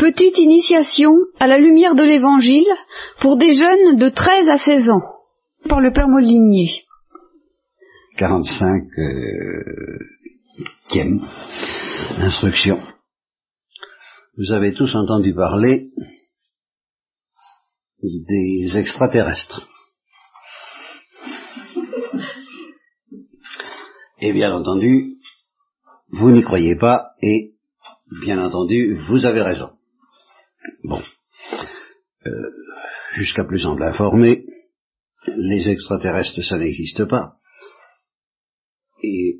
Petite initiation à la lumière de l'Évangile pour des jeunes de 13 à 16 ans, par le Père Molinier. 45 euh, instruction. Vous avez tous entendu parler des extraterrestres. Et bien entendu, vous n'y croyez pas et bien entendu, vous avez raison. Bon. Euh, jusqu'à plus en informé, les extraterrestres, ça n'existe pas. Et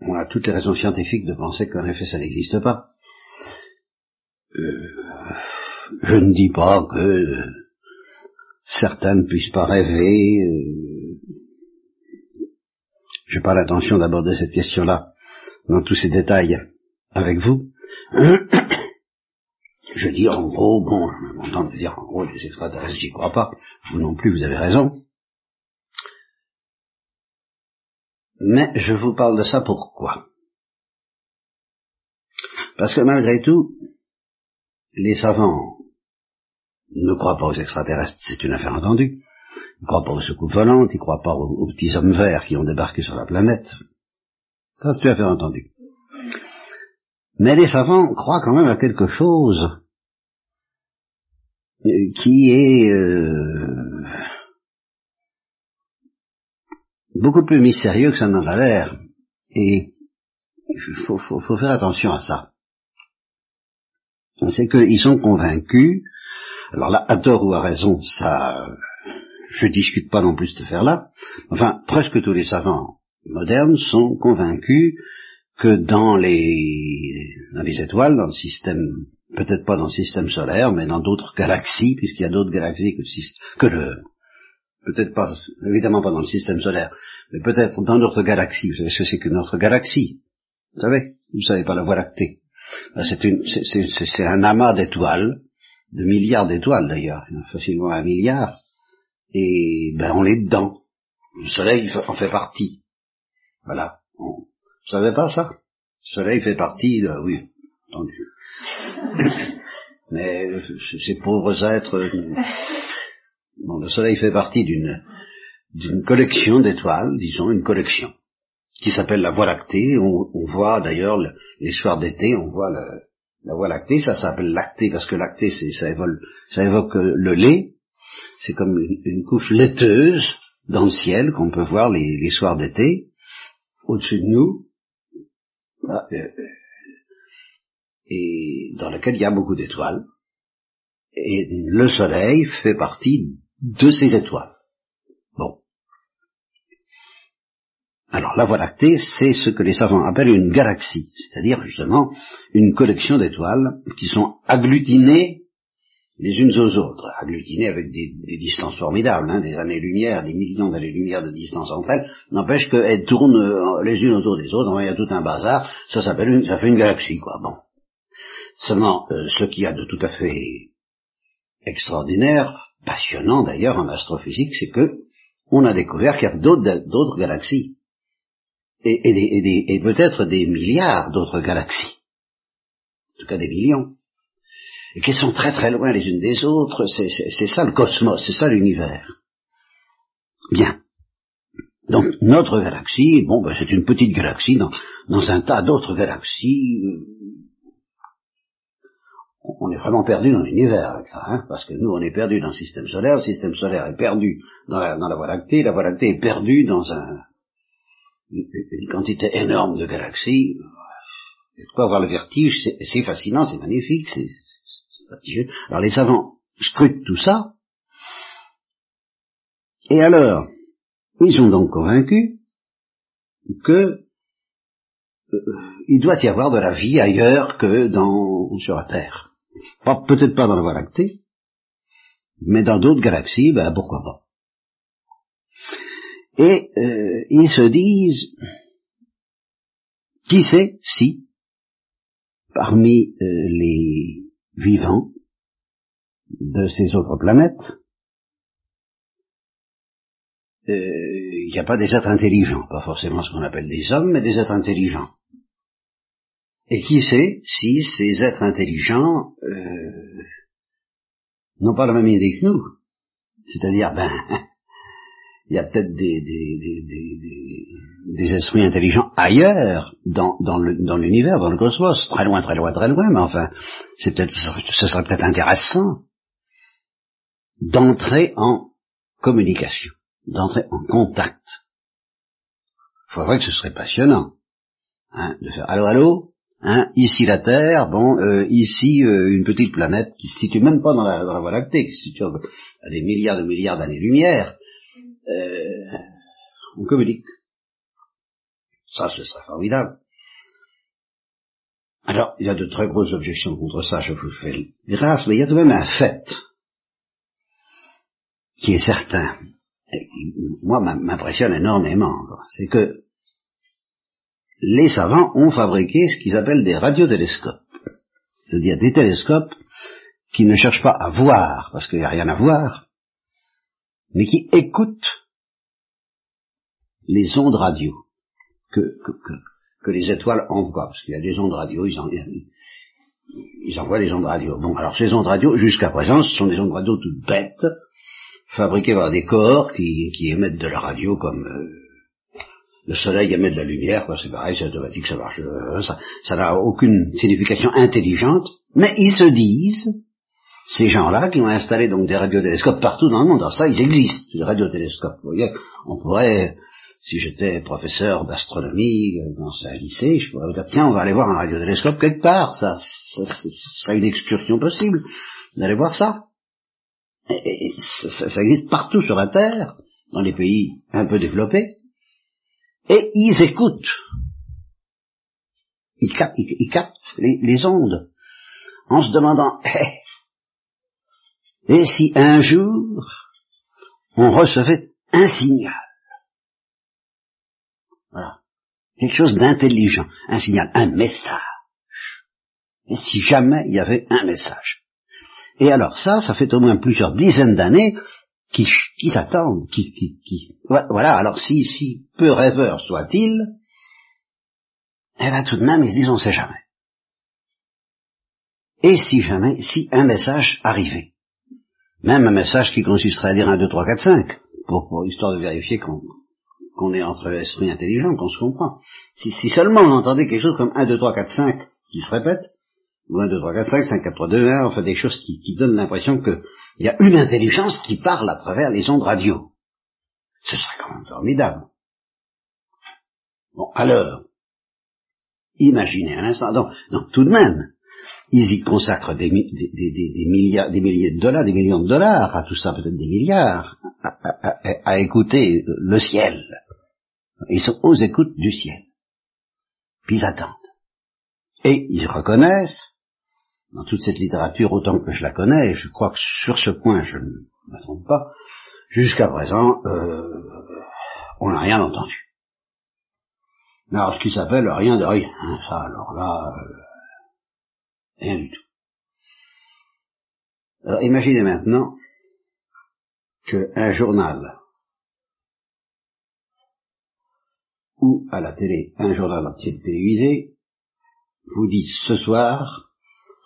on a toutes les raisons scientifiques de penser qu'en effet ça n'existe pas. Euh, je ne dis pas que certains ne puissent pas rêver. Euh, je n'ai pas l'intention d'aborder cette question-là dans tous ses détails avec vous. Je dis en gros, bon, je me contente de dire en gros, les extraterrestres, j'y crois pas. Vous non plus, vous avez raison. Mais je vous parle de ça pourquoi? Parce que malgré tout, les savants ne croient pas aux extraterrestres, c'est une affaire entendue. Ils ne croient pas aux soucoupes volantes, ils ne croient pas aux, petits hommes verts qui ont débarqué sur la planète. Ça, c'est une affaire entendue. Mais les savants croient quand même à quelque chose euh, qui est euh, beaucoup plus mystérieux que ça n'en a l'air. Et il faut, faire attention à ça. C'est qu'ils sont convaincus, alors là, à tort ou à raison, ça, je discute pas non plus de cette affaire-là, enfin, presque tous les savants modernes sont convaincus que dans les, dans les étoiles, dans le système, peut-être pas dans le système solaire, mais dans d'autres galaxies, puisqu'il y a d'autres galaxies que, que le, peut-être pas, évidemment pas dans le système solaire, mais peut-être dans notre galaxie. Vous savez ce que c'est que notre galaxie? Vous savez? Vous savez pas la Voie lactée. Ben, c'est un amas d'étoiles, de milliards d'étoiles d'ailleurs, facilement un milliard, et ben on est dedans. Le Soleil en fait partie. Voilà. Vous savez pas ça? Le soleil fait partie de... Oui, entendu. Mais ces pauvres êtres... Bon, le soleil fait partie d'une d'une collection d'étoiles, disons une collection, qui s'appelle la Voie lactée. On, voit d'ailleurs les soirs d'été, on voit la Voie lactée, ça s'appelle lactée parce que lactée, ça, ça évoque le lait. C'est comme une, couche laiteuse dans le ciel qu'on peut voir les soirs d'été au-dessus de nous. Euh, et dans lequel il y a beaucoup d'étoiles. Et le Soleil fait partie de ces étoiles. Bon. Alors la Voie lactée, c'est ce que les savants appellent une galaxie, c'est-à-dire justement une collection d'étoiles qui sont agglutinées les unes aux autres, agglutinées avec des, distances formidables, hein, des années-lumière, des millions d'années-lumière de distance entre elles, n'empêche qu'elles tournent euh, les unes autour des autres, il y a tout un bazar, ça s'appelle une, ça fait une galaxie, quoi, bon. Seulement, euh, ce qu'il y a de tout à fait extraordinaire, passionnant d'ailleurs en astrophysique, c'est que on a découvert qu'il y a d'autres galaxies. Et, et peut-être des milliards d'autres galaxies. En tout cas des millions et qui sont très très loin les unes des autres, c'est ça le cosmos, c'est ça l'univers. Bien. Donc notre galaxie, bon, ben, c'est une petite galaxie dans, dans un tas d'autres galaxies. On est vraiment perdu dans l'univers avec ça, hein, parce que nous on est perdu dans le système solaire, le système solaire est perdu dans la, dans la Voie lactée, la Voie lactée est perdue dans un, une, une quantité énorme de galaxies. Et de quoi avoir le vertige, c'est fascinant, c'est magnifique, c'est alors les savants scrutent tout ça, et alors, ils sont donc convaincus que euh, il doit y avoir de la vie ailleurs que dans sur la Terre. peut-être pas dans la Voie lactée, mais dans d'autres galaxies, ben pourquoi pas. Et euh, ils se disent, qui sait si, parmi euh, les vivants de ces autres planètes, euh, il n'y a pas des êtres intelligents, pas forcément ce qu'on appelle des hommes, mais des êtres intelligents. Et qui sait si ces êtres intelligents euh, n'ont pas la même idée que nous? C'est-à-dire, ben, il y a peut-être des, des, des, des, esprits intelligents ailleurs dans, dans l'univers, dans, le cosmos, très loin, très loin, très loin, mais enfin, c'est peut-être, ce serait peut-être intéressant d'entrer en communication, d'entrer en contact. Il faudrait que ce serait passionnant, hein, de faire allô, allô, hein, ici la Terre, bon, euh, ici euh, une petite planète qui se situe même pas dans la, dans la Voie lactée, qui se situe à des milliards de milliards d'années-lumière, euh, on communique. Ça, ce serait formidable. Alors, il y a de très grosses objections contre ça, je vous fais grâce, mais il y a tout de même un fait qui est certain, et qui, moi, m'impressionne énormément, c'est que les savants ont fabriqué ce qu'ils appellent des radiotélescopes. C'est-à-dire des télescopes qui ne cherchent pas à voir, parce qu'il n'y a rien à voir, mais qui écoutent les ondes radio que, que, les étoiles envoient, parce qu'il y a des ondes radio, ils, ils envoient des ondes radio. Bon, alors ces ondes radio, jusqu'à présent, ce sont des ondes radio toutes bêtes, fabriquées par des corps qui, qui émettent de la radio comme euh, le soleil émet de la lumière, quoi, c'est pareil, c'est automatique, ça marche, euh, ça n'a aucune signification intelligente, mais ils se disent, ces gens-là qui ont installé donc des radiotélescopes partout dans le monde, alors ça, ils existent, les radiotélescopes, vous voyez, on pourrait si j'étais professeur d'astronomie euh, dans un lycée, je pourrais vous dire, tiens, on va aller voir un radiotélescope quelque part, ça, ça, serait une excursion possible, d'aller voir ça. Et, ça, existe partout sur la Terre, dans les pays un peu développés, et ils écoutent, ils, captent, les, ondes, en se demandant, eh, et si un jour on recevait un signal voilà. Quelque chose d'intelligent, un signal, un message. Et si jamais il y avait un message. Et alors ça, ça fait au moins plusieurs dizaines d'années qui, qui s'attendent, voilà, alors si, si peu rêveur soit-il, eh bien tout de même ils se disent on sait jamais. Et si jamais, si un message arrivait, même un message qui consisterait à dire 1, 2, 3, 4, 5, pour, pour histoire de vérifier qu'on qu'on est entre esprits intelligents, qu'on se comprend. Si, seulement on entendait quelque chose comme 1, 2, 3, 4, 5 qui se répète, ou 1, 2, 3, 4, 5, 5, 4, 3, 2, 1, enfin des choses qui, qui donnent l'impression qu'il y a une intelligence qui parle à travers les ondes radio. Ce serait quand même formidable. Bon, alors, imaginez un instant, donc, donc tout de même, ils y consacrent des, des, des, milliards, des milliers de dollars, des millions de dollars, à tout ça peut-être des milliards, à, écouter le ciel. Ils sont aux écoutes du ciel. Puis ils attendent. Et ils reconnaissent, dans toute cette littérature autant que je la connais, et je crois que sur ce point je ne me trompe pas, jusqu'à présent, euh, on n'a rien entendu. Alors ce qui s'appelle rien de rien, hein, ça alors là, euh, rien du tout. Alors imaginez maintenant qu'un journal ou à la télé, un journal télévisé, vous dit ce soir,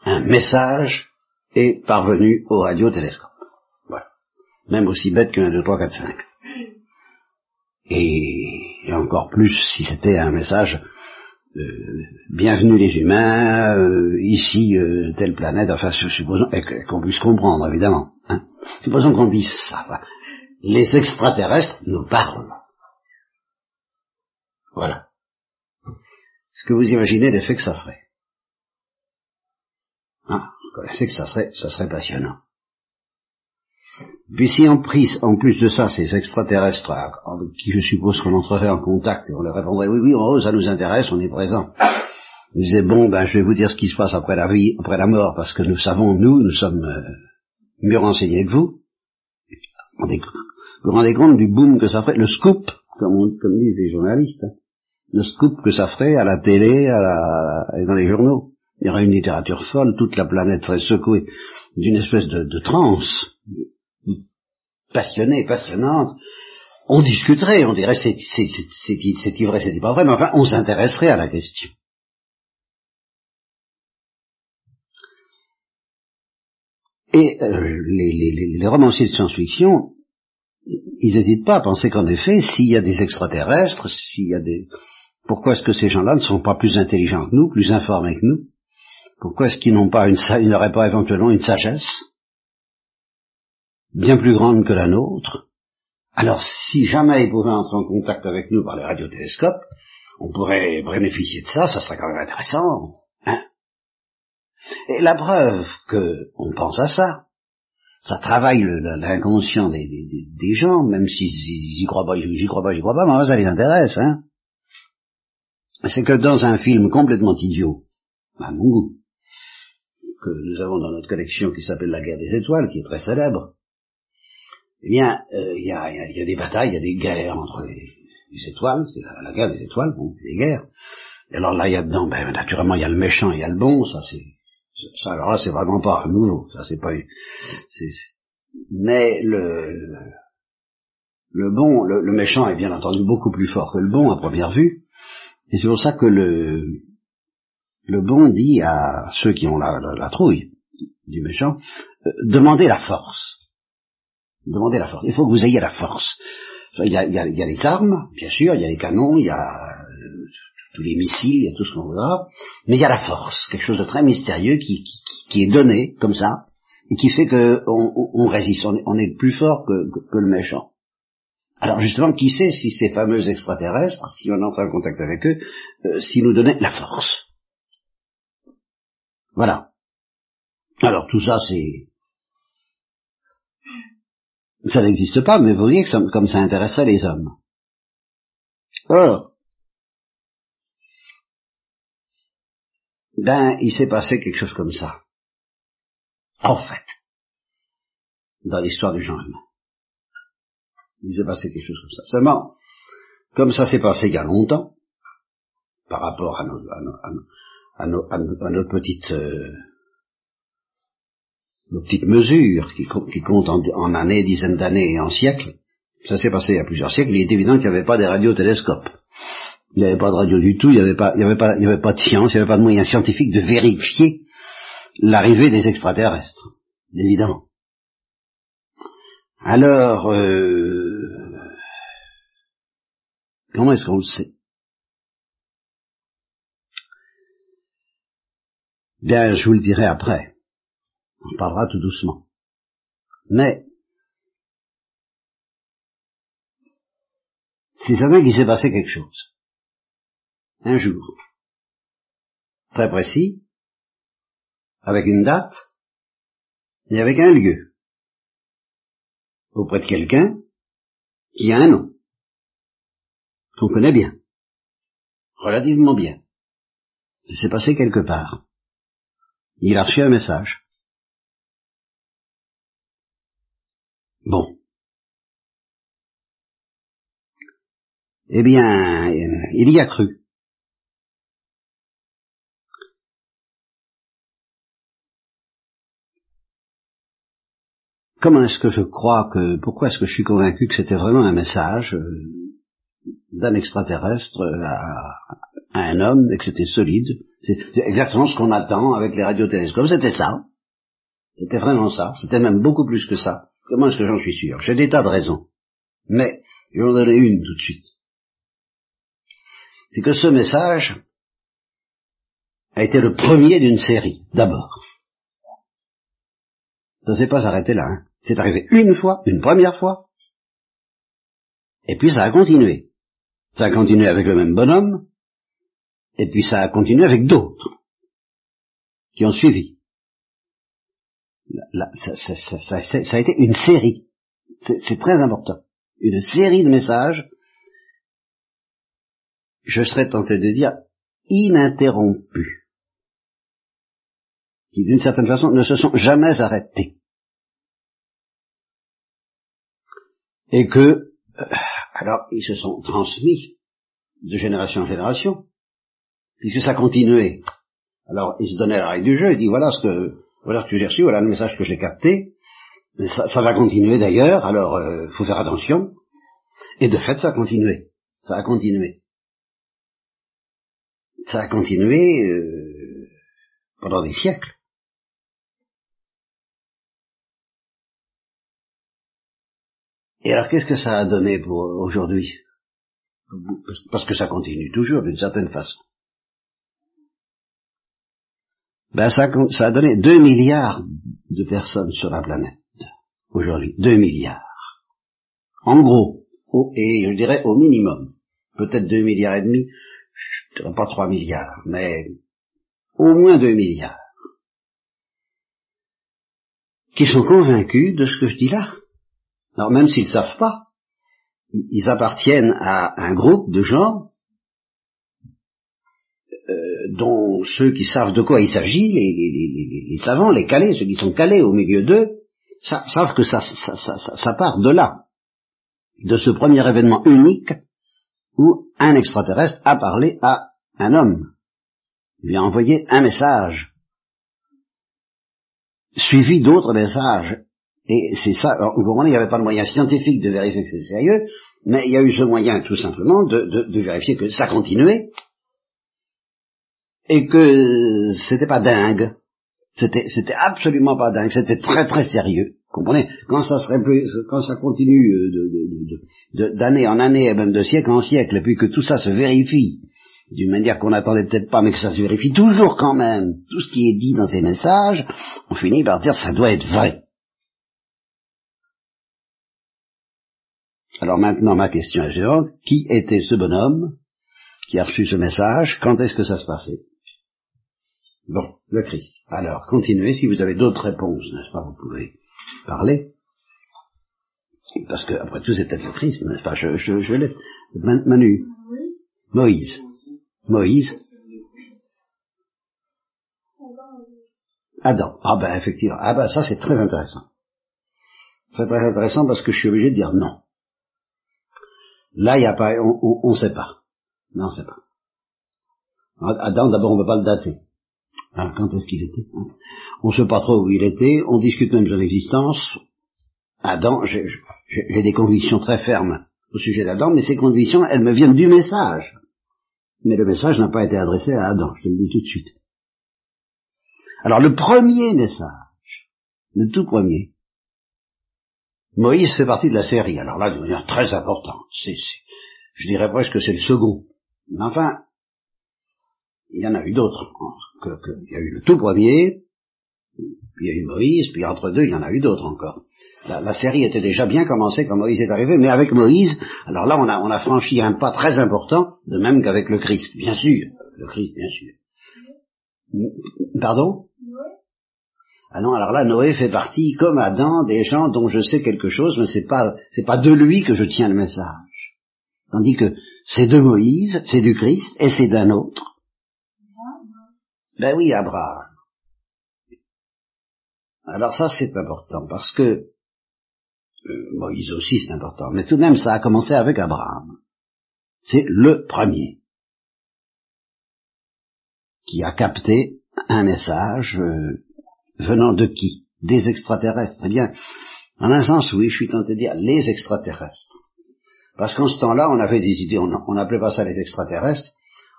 un message est parvenu au radiotélescope. Voilà. Même aussi bête qu'un 2, 3, 4, 5. Et, encore plus si c'était un message euh, bienvenue les humains, euh, ici euh, telle planète, enfin supposons qu'on puisse comprendre évidemment. Hein. Supposons qu'on dise ça. Les extraterrestres nous parlent. Voilà. Est-ce que vous imaginez l'effet que ça ferait ah, connaissez que ça serait, ça serait passionnant. Puis si on prise en plus de ça ces extraterrestres avec qui je suppose qu'on entrerait en contact et on leur répondrait oui oui oh, ça nous intéresse, on est présent. Vous disait bon ben je vais vous dire ce qui se passe après la vie, après la mort, parce que nous savons, nous, nous sommes euh, mieux renseignés que vous. Vous vous rendez compte du boom que ça ferait, le scoop, comme, comme disent les journalistes. Hein de scoop que ça ferait à la télé à la, et dans les journaux. Il y aurait une littérature folle, toute la planète serait secouée d'une espèce de, de transe passionnée, passionnante. On discuterait, on dirait c'est vrai, c'est pas vrai, mais enfin on s'intéresserait à la question. Et euh, les, les, les, romanciers de science-fiction, ils n'hésitent pas à penser qu'en effet, s'il y a des extraterrestres, s'il y a des, pourquoi est-ce que ces gens-là ne sont pas plus intelligents que nous, plus informés que nous? Pourquoi est-ce qu'ils n'ont pas une, ils n'auraient pas éventuellement une sagesse bien plus grande que la nôtre? Alors, si jamais ils pouvaient entrer en contact avec nous par les radiotélescopes, on pourrait bénéficier de ça, ça serait quand même intéressant. Hein? Et la preuve qu'on pense à ça, ça travaille l'inconscient des, gens, même s'ils j'y croient pas, j'y crois pas, j'y crois pas, mais ça les intéresse, hein? C'est que dans un film complètement idiot, à mon goût, que nous avons dans notre collection qui s'appelle La guerre des étoiles, qui est très célèbre, eh bien, euh, il y, a, des batailles, il y a des guerres entre les, étoiles, c'est la, guerre des étoiles, bon, des guerres. Et alors là, il y a dedans, ben, naturellement, il y a le méchant, il y a le bon, ça c'est ça, alors là, c'est vraiment pas nouveau. Ça, c'est pas. Mais le le bon, le, méchant est bien entendu beaucoup plus fort que le bon à première vue, et c'est pour ça que le le bon dit à ceux qui ont la, la, trouille du méchant, euh, demandez la force. Demandez la force. Il faut que vous ayez la force. Il y, a, il, y a, les armes, bien sûr, il y a les canons, il y a tous les missiles, il y a tout ce qu'on voudra, mais il y a la force, quelque chose de très mystérieux qui, qui, qui est donné comme ça, et qui fait qu'on on, résiste, on est, plus fort que, que, le méchant. Alors justement, qui sait si ces fameux extraterrestres, si on entre en contact avec eux, euh, s'ils nous donnaient la force? Voilà. Alors tout ça, c'est... Ça n'existe pas, mais vous voyez que comme ça intéresserait les hommes. Or, ben, il s'est passé quelque chose comme ça. En fait, dans l'histoire du genre humain. Il s'est passé quelque chose comme ça. Seulement, comme ça s'est passé il y a longtemps, par rapport à nos, à nos, à nos, à petites, euh, nos petites mesures qui, comptent en, années, dizaines d'années et en siècles, ça s'est passé il y a plusieurs siècles, il est évident qu'il n'y avait pas des radiotélescopes. Il n'y avait pas de radio du tout, il n'y avait pas, il avait pas, il avait pas de science, il n'y avait pas de moyens scientifiques de vérifier l'arrivée des extraterrestres, évidemment. Alors, euh, comment est-ce qu'on le sait? Bien, je vous le dirai après. On parlera tout doucement. Mais, c'est certain qu'il s'est passé quelque chose. Un jour, très précis, avec une date. Et avec un lieu, auprès de quelqu'un qui a un nom, qu'on connaît bien, relativement bien. Ça s'est passé quelque part. Il a reçu un message. Bon. Eh bien, il y a cru. Comment est-ce que je crois que, pourquoi est-ce que je suis convaincu que c'était vraiment un message euh, d'un extraterrestre à, un homme et que c'était solide? C'est exactement ce qu'on attend avec les radiotélescopes, c'était ça. C'était vraiment ça, c'était même beaucoup plus que ça. Comment est-ce que j'en suis sûr? J'ai des tas de raisons. Mais, je vais en donner une tout de suite. C'est que ce message a été le premier d'une série, d'abord. Ça ne s'est pas arrêté là. Hein. C'est arrivé une fois, une première fois, et puis ça a continué. Ça a continué avec le même bonhomme, et puis ça a continué avec d'autres qui ont suivi. ça, a été une série. C'est très important. Une série de messages, je serais tenté de dire, ininterrompus, qui d'une certaine façon ne se sont jamais arrêtés. Et que, euh, alors, ils se sont transmis de génération en génération, puisque ça continuait. Alors, ils se donnaient la règle du jeu, ils disent, voilà ce que, voilà ce que j'ai reçu, voilà le message que j'ai capté, ça, ça, va continuer d'ailleurs, alors, il euh, faut faire attention. Et de fait, ça a continué. Ça a continué. Ça a continué euh, pendant des siècles. Et alors qu'est-ce que ça a donné pour aujourd'hui? Parce que ça continue toujours d'une certaine façon. Ben ça, a donné 2 milliards de personnes sur la planète aujourd'hui. 2 milliards. En gros, et je dirais au minimum, peut-être 2 milliards et demi, pas 3 milliards, mais au moins 2 milliards, qui sont convaincus de ce que je dis là. Alors même s'ils ne savent pas, ils appartiennent à un groupe de gens euh, dont ceux qui savent de quoi il s'agit, les, savants, les calés, ceux qui sont calés au milieu d'eux, savent que ça, part de là, de ce premier événement unique où un extraterrestre a parlé à un homme, il lui a envoyé un message, suivi d'autres messages, et c'est ça, alors, vous comprenez, il n'y avait pas de moyen scientifique de vérifier que c'est sérieux, mais il y a eu ce moyen tout simplement de, de, vérifier que ça continuait, et que c'était pas dingue. C'était, c'était absolument pas dingue, c'était très très sérieux. Comprenez? Quand ça serait plus, quand ça continue de, d'année en année et même de siècle en siècle, et puis que tout ça se vérifie d'une manière qu'on n'attendait peut-être pas, mais que ça se vérifie toujours quand même, tout ce qui est dit dans ces messages, on finit par dire ça doit être vrai. Alors maintenant, ma question est suivante. Qui était ce bonhomme qui a reçu ce message? Quand est-ce que ça se passait? Bon, le Christ. Alors, continuez. Si vous avez d'autres réponses, n'est-ce pas, vous pouvez parler. Parce que, après tout, c'est peut-être le Christ, n'est-ce pas? Je, je, je l'ai. Manu. Moïse. Moïse. Adam. Ah ben, effectivement. Ah ben, ça, c'est très intéressant. C'est très intéressant parce que je suis obligé de dire non. Là, n'y a pas, on ne sait pas. Non, on ne sait pas. Adam, d'abord, on ne peut pas le dater. Hein, quand est-ce qu'il était hein? On ne sait pas trop où il était, on discute même de son existence. Adam, j'ai des convictions très fermes au sujet d'Adam, mais ces convictions, elles me viennent du message. Mais le message n'a pas été adressé à Adam, je te le dis tout de suite. Alors le premier message, le tout premier, Moïse fait partie de la série. Alors là, de manière très importante. Je dirais presque que c'est le second. Mais enfin, il y en a eu d'autres. il y a eu le tout premier, puis il y a eu Moïse, puis entre deux, il y en a eu d'autres encore. La, série était déjà bien commencée quand Moïse est arrivé, mais avec Moïse, alors là, on a franchi un pas très important, de même qu'avec le Christ, bien sûr. Le Christ, bien sûr. Pardon? Ah non, alors là, Noé fait partie, comme Adam, des gens dont je sais quelque chose, mais c'est pas, pas de lui que je tiens le message. Tandis que c'est de Moïse, c'est du Christ, et c'est d'un autre. Ben oui, Abraham. Alors ça, c'est important, parce que euh, Moïse aussi, c'est important, mais tout de même, ça a commencé avec Abraham. C'est le premier qui a capté un message euh, Venant de qui? Des extraterrestres. Eh bien, en un sens, oui, je suis tenté de dire les extraterrestres. Parce qu'en ce temps-là, on avait des idées, on n'appelait pas ça les extraterrestres,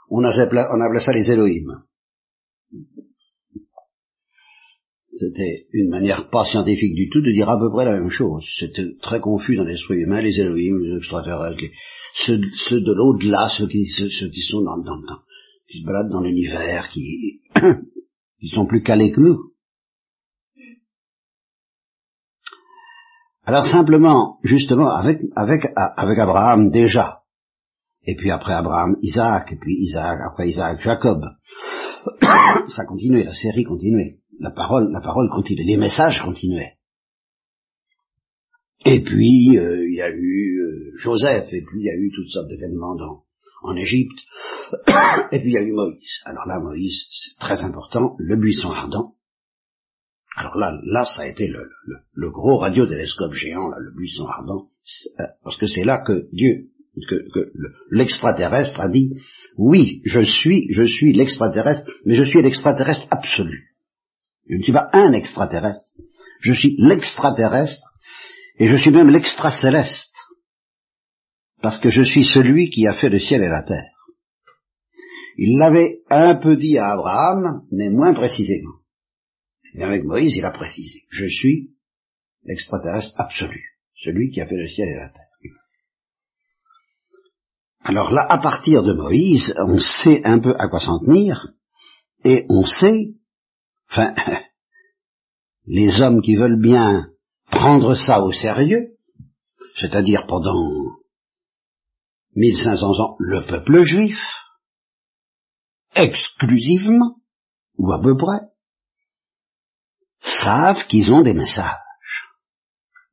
on appelait, ça les Elohim. C'était une manière pas scientifique du tout de dire à peu près la même chose. C'était très confus dans l'esprit humain, les Elohim, les extraterrestres, ceux, de l'au-delà, ceux qui, ceux, qui sont dans, qui se baladent dans l'univers, qui, qui sont plus calés que nous. Alors simplement, justement, avec, avec, avec Abraham déjà, et puis après Abraham, Isaac, et puis Isaac, après Isaac, Jacob, ça continuait, la série continuait, la parole, la parole continuait, les messages continuaient. Et puis, euh, il y a eu euh, Joseph, et puis il y a eu toutes sortes d'événements en Égypte, et puis il y a eu Moïse. Alors là, Moïse, c'est très important, le buisson ardent, alors là, là, ça a été le, gros radiotélescope géant, le buisson ardent, euh, parce que c'est là que Dieu, que l'extraterrestre a dit, oui, je suis, je suis l'extraterrestre, mais je suis l'extraterrestre absolu. Je ne suis pas un extraterrestre, je suis l'extraterrestre, et je suis même l'extracéleste, parce que je suis celui qui a fait le ciel et la terre. Il l'avait un peu dit à Abraham, mais moins précisément. Et avec Moïse, il a précisé, je suis l'extraterrestre absolu, celui qui a fait le ciel et la terre. Alors là, à partir de Moïse, on sait un peu à quoi s'en tenir, et on sait, enfin, les hommes qui veulent bien prendre ça au sérieux, c'est-à-dire pendant 1500 ans, le peuple juif, exclusivement, ou à peu près, savent qu'ils ont des messages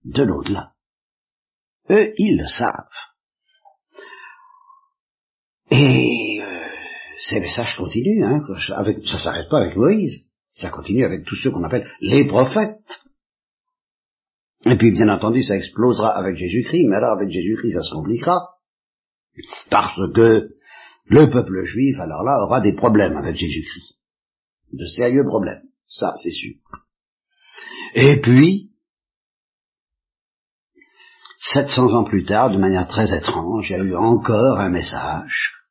de l'au-delà. Eux, ils le savent. Et euh, ces messages continuent, hein, ça s'arrête pas avec Moïse, ça continue avec tous ceux qu'on appelle les prophètes. Et puis bien entendu, ça explosera avec Jésus-Christ, mais alors avec Jésus-Christ, ça se compliquera, parce que le peuple juif, alors là, aura des problèmes avec Jésus-Christ. De sérieux problèmes, ça c'est sûr. Et puis, 700 ans plus tard, de manière très étrange, il y a eu encore un message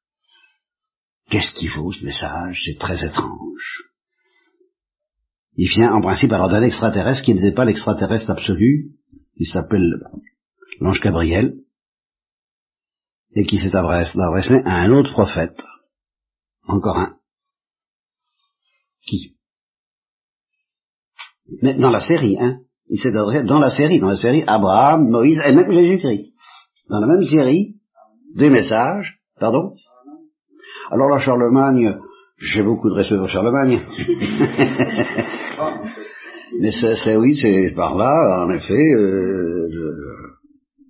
Qu'est-ce qu'il faut ce message? C'est très étrange. Il vient en principe alors d'un extraterrestre qui n'était pas l'extraterrestre absolu, qui s'appelle l'ange Gabriel, et qui s'est adressé à un autre prophète. Encore un. Qui? Mais dans la série, hein Il s'est adressé dans la série, dans la série Abraham, Moïse et même Jésus-Christ. Dans la même série, des messages, pardon alors là, Charlemagne, j'ai beaucoup de respect pour Charlemagne. mais c'est oui, c'est par là, en effet. Euh,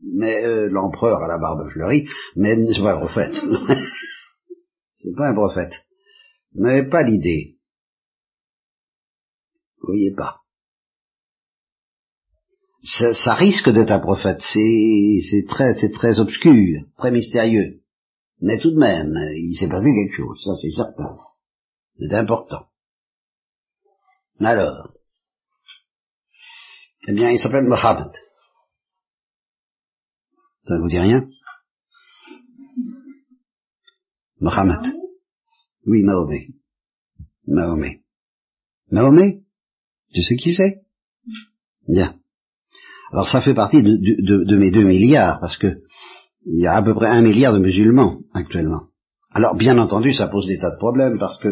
mais euh, l'empereur à la barbe fleurie, mais c'est pas un prophète. c'est pas un prophète. Vous n'avez pas l'idée. Vous voyez pas. Ça, ça risque d'être un prophète. C'est très, c'est très obscur, très mystérieux. Mais tout de même, il s'est passé quelque chose, ça c'est certain. C'est important. Alors, eh bien, il s'appelle Mohammed. Ça ne vous dit rien? Mohammed. Oui, Mahomet. Mahomet. Mahomet? Tu sais qui c'est? Bien. Alors ça fait partie de, de, de mes deux milliards, parce que il y a à peu près un milliard de musulmans actuellement. Alors, bien entendu, ça pose des tas de problèmes parce que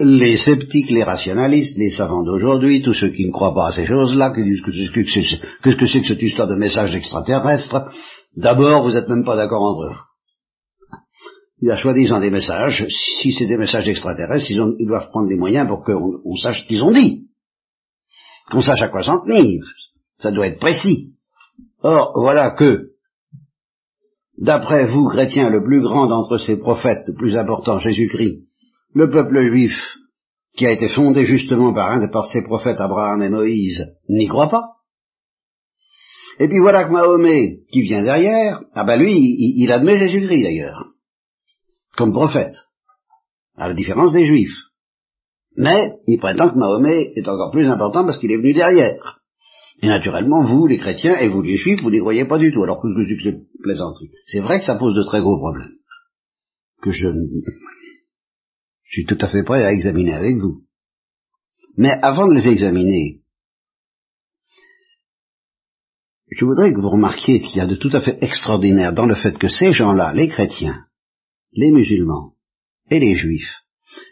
les sceptiques, les rationalistes, les savants d'aujourd'hui, tous ceux qui ne croient pas à ces choses-là, qui disent que qu'est-ce que c'est que cette histoire de message extraterrestre, d'abord, vous n'êtes même pas d'accord entre eux. Il y a soi-disant des messages, si c'est des messages extraterrestres, ils, doivent prendre les moyens pour qu'on sache ce qu'ils ont dit. Qu'on sache à quoi s'en tenir. Ça doit être précis. Or, voilà que D'après vous, chrétiens, le plus grand d'entre ces prophètes, le plus important, Jésus-Christ, le peuple juif, qui a été fondé justement par un de ces prophètes, Abraham et Moïse, n'y croit pas. Et puis voilà que Mahomet, qui vient derrière, ah ben lui, il, admet Jésus-Christ d'ailleurs, comme prophète, à la différence des Juifs. Mais il prétend que Mahomet est encore plus important parce qu'il est venu derrière. Et naturellement, vous, les chrétiens, et vous, les juifs, vous n'y croyez pas du tout, alors que c'est que c'est plaisanterie. C'est vrai que ça pose de très gros problèmes, que je, je suis tout à fait prêt à examiner avec vous. Mais avant de les examiner, je voudrais que vous remarquiez qu'il y a de tout à fait extraordinaire dans le fait que ces gens-là, les chrétiens, les musulmans et les juifs,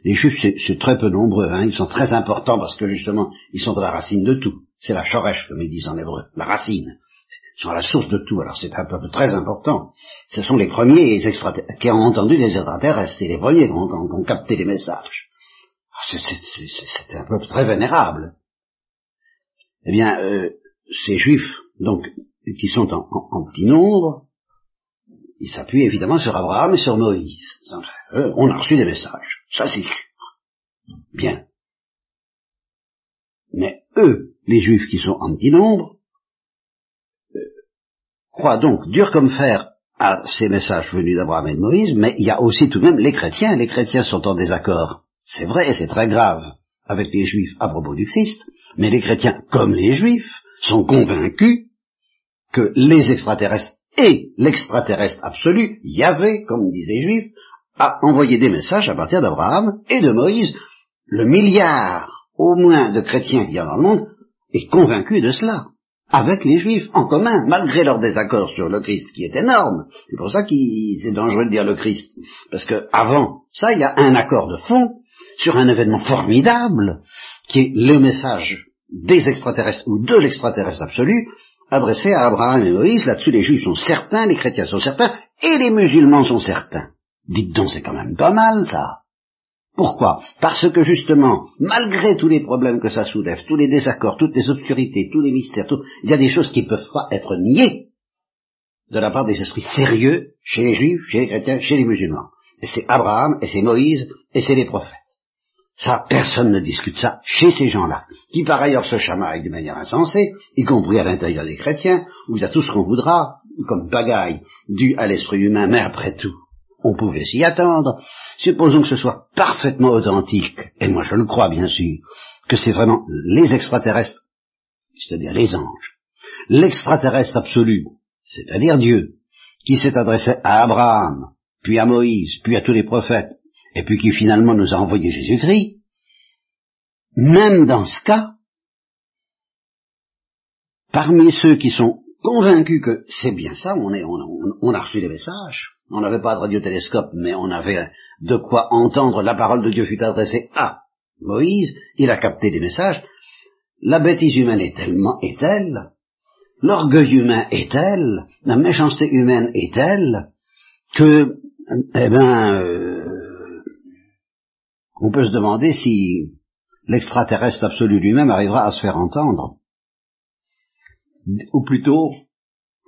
les juifs c'est très peu nombreux, hein, ils sont très importants parce que justement ils sont à la racine de tout. C'est la shoresh, comme ils disent en hébreu, la racine. Ils sont à la source de tout, alors c'est un peuple très important. Ce sont les premiers qui ont entendu les extraterrestres, c'est les premiers qui ont, capté les messages. Ah, c'est un peuple très vénérable. Eh bien, euh, ces juifs, donc, qui sont en, petit nombre, ils s'appuient évidemment sur Abraham et sur Moïse. on a reçu des messages, ça c'est sûr. Bien. Mais eux, les juifs qui sont en petit nombre, euh, croient donc dur comme fer à ces messages venus d'Abraham et de Moïse, mais il y a aussi tout de même les chrétiens. Les chrétiens sont en désaccord, c'est vrai et c'est très grave, avec les juifs à propos du Christ, mais les chrétiens, comme les juifs, sont convaincus que les extraterrestres et l'extraterrestre absolu, Yahvé, comme disent les juifs, a envoyé des messages à partir d'Abraham et de Moïse. Le milliard, au moins, de chrétiens qu'il y a dans le monde est convaincu de cela. avec les Juifs, en commun, malgré leur désaccord sur le Christ, qui est énorme. C'est pour ça que c'est dangereux de dire le Christ. Parce que avant ça, il y a un accord de fond sur un événement formidable, qui est le message des extraterrestres ou de l'extraterrestre absolu, adressé à Abraham et Moïse. Là-dessus, les Juifs sont certains, les chrétiens sont certains, et les musulmans sont certains. Dites donc, c'est quand même pas mal, ça. Pourquoi? Parce que justement, malgré tous les problèmes que ça soulève, tous les désaccords, toutes les obscurités, tous les mystères, il y a des choses qui ne peuvent pas être niées de la part des esprits sérieux chez les juifs, chez les chrétiens, chez les musulmans. Et c'est Abraham, et c'est Moïse, et c'est les prophètes. Ça, personne ne discute ça chez ces gens-là, qui par ailleurs se chamaillent de manière insensée, y compris à l'intérieur des chrétiens, où il y a tout ce qu'on voudra, comme bagaille, dû à l'esprit humain, mais après tout, on pouvait s'y attendre. Supposons que ce soit parfaitement authentique, et moi je le crois bien sûr, que c'est vraiment les extraterrestres, c'est-à-dire les anges, l'extraterrestre absolu, c'est-à-dire Dieu, qui s'est adressé à Abraham, puis à Moïse, puis à tous les prophètes, et puis qui finalement nous a envoyé Jésus-Christ, même dans ce cas, parmi ceux qui sont convaincus que c'est bien ça, on, a reçu des messages, on n'avait pas de radiotélescope, mais on avait de quoi entendre la parole de Dieu fut adressée à Moïse, il a capté les messages. La bêtise humaine est tellement est telle, l'orgueil humain est tel, la méchanceté humaine est telle, que, eh ben, euh, on peut se demander si l'extraterrestre absolu lui-même arrivera à se faire entendre, ou plutôt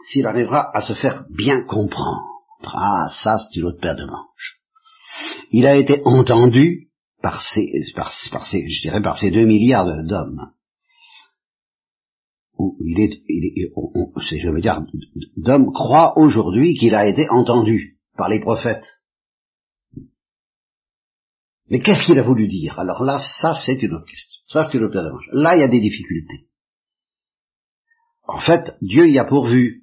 s'il arrivera à se faire bien comprendre. Ah, ça, c'est une autre paire de manches. Il a été entendu par ces, par, ces, je dirais, par ces deux milliards d'hommes. Il est, il est je veux dire, d'hommes croient aujourd'hui qu'il a été entendu par les prophètes. Mais qu'est-ce qu'il a voulu dire? Alors là, ça c'est une autre question. Ça c'est une autre paire de manches. Là, il y a des difficultés. En fait, Dieu y a pourvu.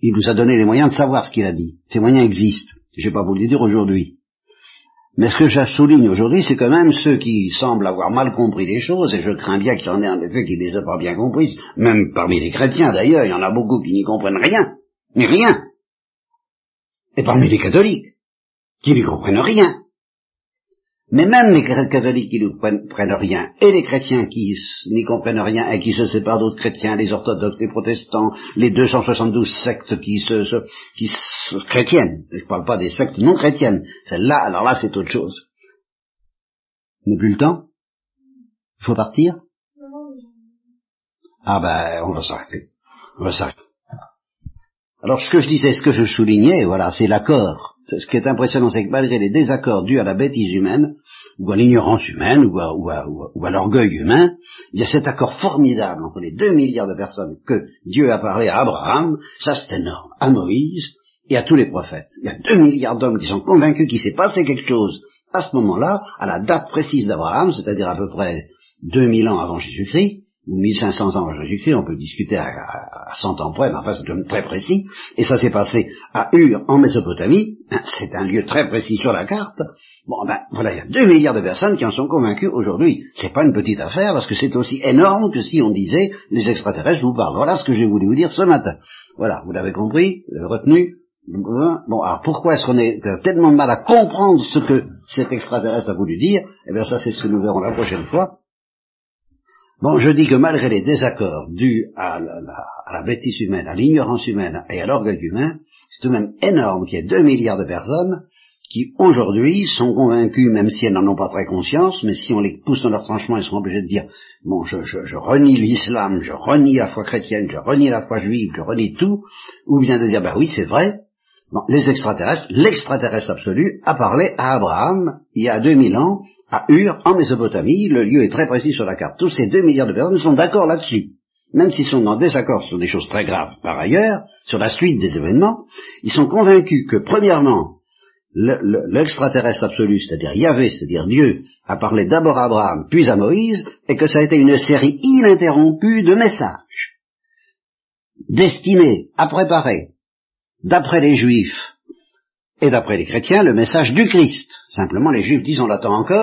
Il nous a donné les moyens de savoir ce qu'il a dit. Ces moyens existent. Je ne vais pas vous le dire aujourd'hui. Mais ce que je souligne aujourd'hui, c'est quand même ceux qui semblent avoir mal compris les choses, et je crains bien qu'il y en ait en effet qui ne les a pas bien comprises, même parmi les chrétiens d'ailleurs, il y en a beaucoup qui n'y comprennent rien, mais rien. Et parmi les catholiques, qui n'y comprennent rien. Mais même les catholiques qui ne prennent rien, et les chrétiens qui n'y comprennent rien et qui se séparent d'autres chrétiens, les orthodoxes, les protestants, les 272 sectes qui se, qui chrétiennes, je ne parle pas des sectes non chrétiennes, celle-là, alors là c'est autre chose. On n'a plus le temps? Il faut partir? Ah ben, on va s'arrêter. On va s'arrêter. Alors ce que je disais, ce que je soulignais, voilà, c'est l'accord ce qui est impressionnant, c'est que malgré les désaccords dus à la bêtise humaine, ou à l'ignorance humaine, ou à, l'orgueil humain, il y a cet accord formidable entre les deux milliards de personnes que Dieu a parlé à Abraham, ça c'est énorme, à Moïse et à tous les prophètes. Il y a deux milliards d'hommes qui sont convaincus qu'il s'est passé quelque chose à ce moment-là, à la date précise d'Abraham, c'est-à-dire à peu près 2000 ans avant Jésus-Christ, 1500 ans avant Jésus-Christ, on peut discuter à, à, 100 ans près, mais enfin c'est très précis, et ça s'est passé à Ur, en Mésopotamie, hein, c'est un lieu très précis sur la carte, bon ben voilà, il y a 2 milliards de personnes qui en sont convaincues aujourd'hui. C'est pas une petite affaire, parce que c'est aussi énorme que si on disait, les extraterrestres vous parlent. Voilà ce que j'ai voulu vous dire ce matin. Voilà, vous l'avez compris, l'avez retenu, Bon, alors pourquoi est-ce qu'on est tellement mal à comprendre ce que cet extraterrestre a voulu dire? Eh bien ça c'est ce que nous verrons la prochaine fois. Bon, je dis que malgré les désaccords dus à la, bêtise humaine, à l'ignorance humaine et à l'orgueil humain, c'est tout de même énorme qu'il y ait deux milliards de personnes qui aujourd'hui sont convaincus, même si elles n'en ont pas très conscience, mais si on les pousse dans leur tranchement, ils seront obligés de dire, bon, je, je renie l'islam, je renie la foi chrétienne, je renie la foi juive, je renie tout, ou bien de dire, bah oui, c'est vrai, les extraterrestres, l'extraterrestre absolu, a parlé à Abraham il y a 2000 ans, à Ur, en Mésopotamie. Le lieu est très précis sur la carte. Tous ces 2 milliards de personnes sont d'accord là-dessus. Même s'ils sont en désaccord sur des choses très graves par ailleurs, sur la suite des événements, ils sont convaincus que, premièrement, l'extraterrestre absolu, c'est-à-dire Yahvé, c'est-à-dire Dieu, a parlé d'abord à Abraham, puis à Moïse, et que ça a été une série ininterrompue de messages destinés à préparer d'après les juifs et d'après les chrétiens, le message du Christ. Simplement, les juifs disent on l'attend encore.